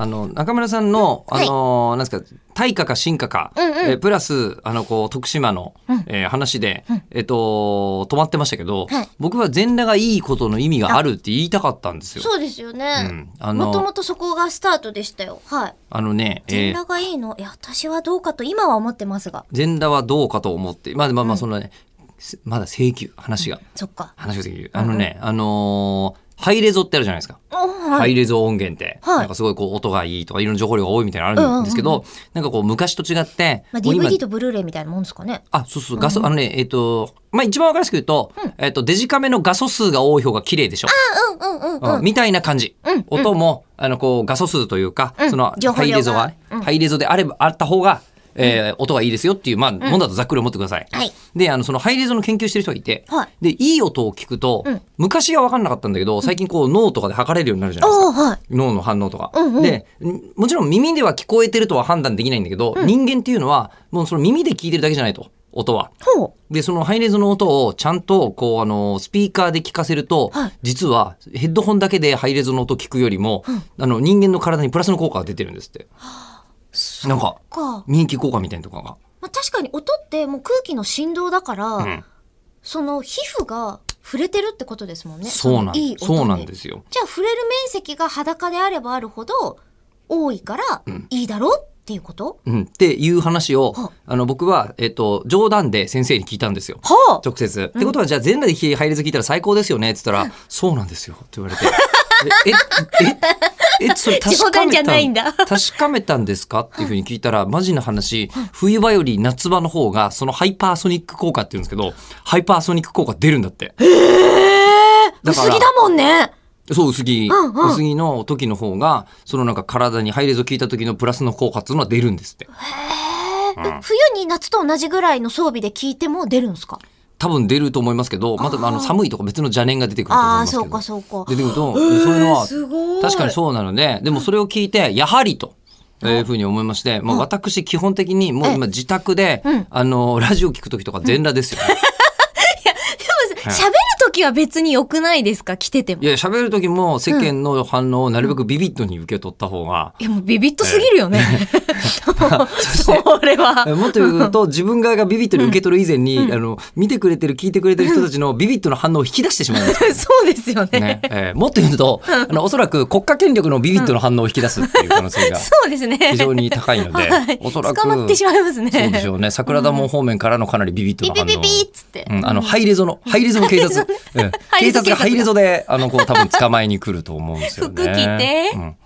あの中村さんのあの、なんですか対価か進化か、うんうんえープラスあのこう徳島の、えー話で、えっと止まってましたけど、はい僕は全裸がいいことの意味があるって言いたかったんですよ。そうですようねん。あのもともとそこがスタートでしたよ。はい。あのね、えー全裸がいいの？いや、私はどうかと今は思ってますが。全裸はどうかと思ってまあまあまあそのね、すまだ請求話が、そっか。話が請求あのね、あのーハイレゾってあるじゃないですか。おハはい。イレゾ音源って、はい。なんかすごいこう音がいいとかいろんな情報量が多いみたいなのあるんですけど、なんかこう昔と違って、まあ、DVD とブルーレイみたいなもんですかね。あ、そうそう、画素、あのね、えっ、と、まあ、一番わかりやすく言うと、えっ、と、デジカメの画素数が多い方が綺麗でしょ。うんうんうんうん。みたいな感じ。うん音も、あの、こう、画素数というか、うん。その、ハイレゾがね、ハイレゾであれば、あった方が、えー音がいいですよっていう、まあ、もんだとざっくり思ってください。はい。で、あの、そのハイレゾの研究してる人がいて、はい。で、いい音を聞くと、うん。昔は分かんなかったんだけど、最近こう、脳とかで測れるようになるじゃないですか。脳の反応とか、うんうん。でんもちろん耳では聞こえてるとは判断できないんだけど、人間っていうのはもうその耳で聞いてるだけじゃないと音は。ほでそのハイレゾの音をちゃんとこうあのスピーカーで聞かせると、はい。実はヘッドホンだけでハイレゾの音聞くよりも、あの人間の体にプラスの効果が出てるんですって。う。なんかか。免疫効果みたいなとかが。まあ、確かに音ってもう空気の振動だから、うんその皮膚が触れてるってことですもんね。そうなんのいいそうなんですよ。じゃあ触れる面積が裸であればあるほど多いからいいだろうっていうこと、うん、っていう話をはあの僕は、えっと、冗談で先生に聞いたんですよ。は直接。ってことはじゃあ全裸でハイレゾ聞いたら最高ですよねって言ったら、そうなんですよって言われて。え、え、え、え、それ確かめた確かめたんですかっていうふうに聞いたら、マジな話、冬場より夏場の方が、そのハイパーソニック効果って言うんですけど、ハイパーソニック効果出るんだって。えー、薄着だもんね。そう、薄着、うんうん薄着の時の方が、そのなんか体にハイレゾ聞いた時のプラスの効果っていうのは出るんですって。えー冬に夏と同じぐらいの装備で聞いても出るんですか？多分出ると思いますけど、またあの寒いとか別の邪念が出てくると思いああー、ますけど。そうかそうか。出てくると、そういうのは確かにそうなのででもそれを聞いてやはりと。いうふうに思いまして、まあ、私基本的にもう今自宅で、うん。あのラジオ聞く時とか全裸ですよ、ね。でも喋る時は別に良くないですか？着てても。いや喋る時も世間の反応をなるべくビビッドに受け取った方が、いやもうビビッとすぎるよね。それは。もっと言うと自分側がビビッドに受け取る以前に、あの見てくれてる聞いてくれてる人たちのビビッドの反応を引き出してしまうんでそうですよね。ねえーもっと言うと、あのおそらく国家権力のビビッドの反応を引き出すっていう可能性がそうですね。非常に高いので、はいおそらく捕まってしまいますね。そうでしょうね桜田門方面からのかなりビビッドビの反応ビビビっつって。うん、あのハイレゾのハイレゾの警察、警察がハイレゾであのこう多分捕まえに来ると思うんですよね。服着て。うん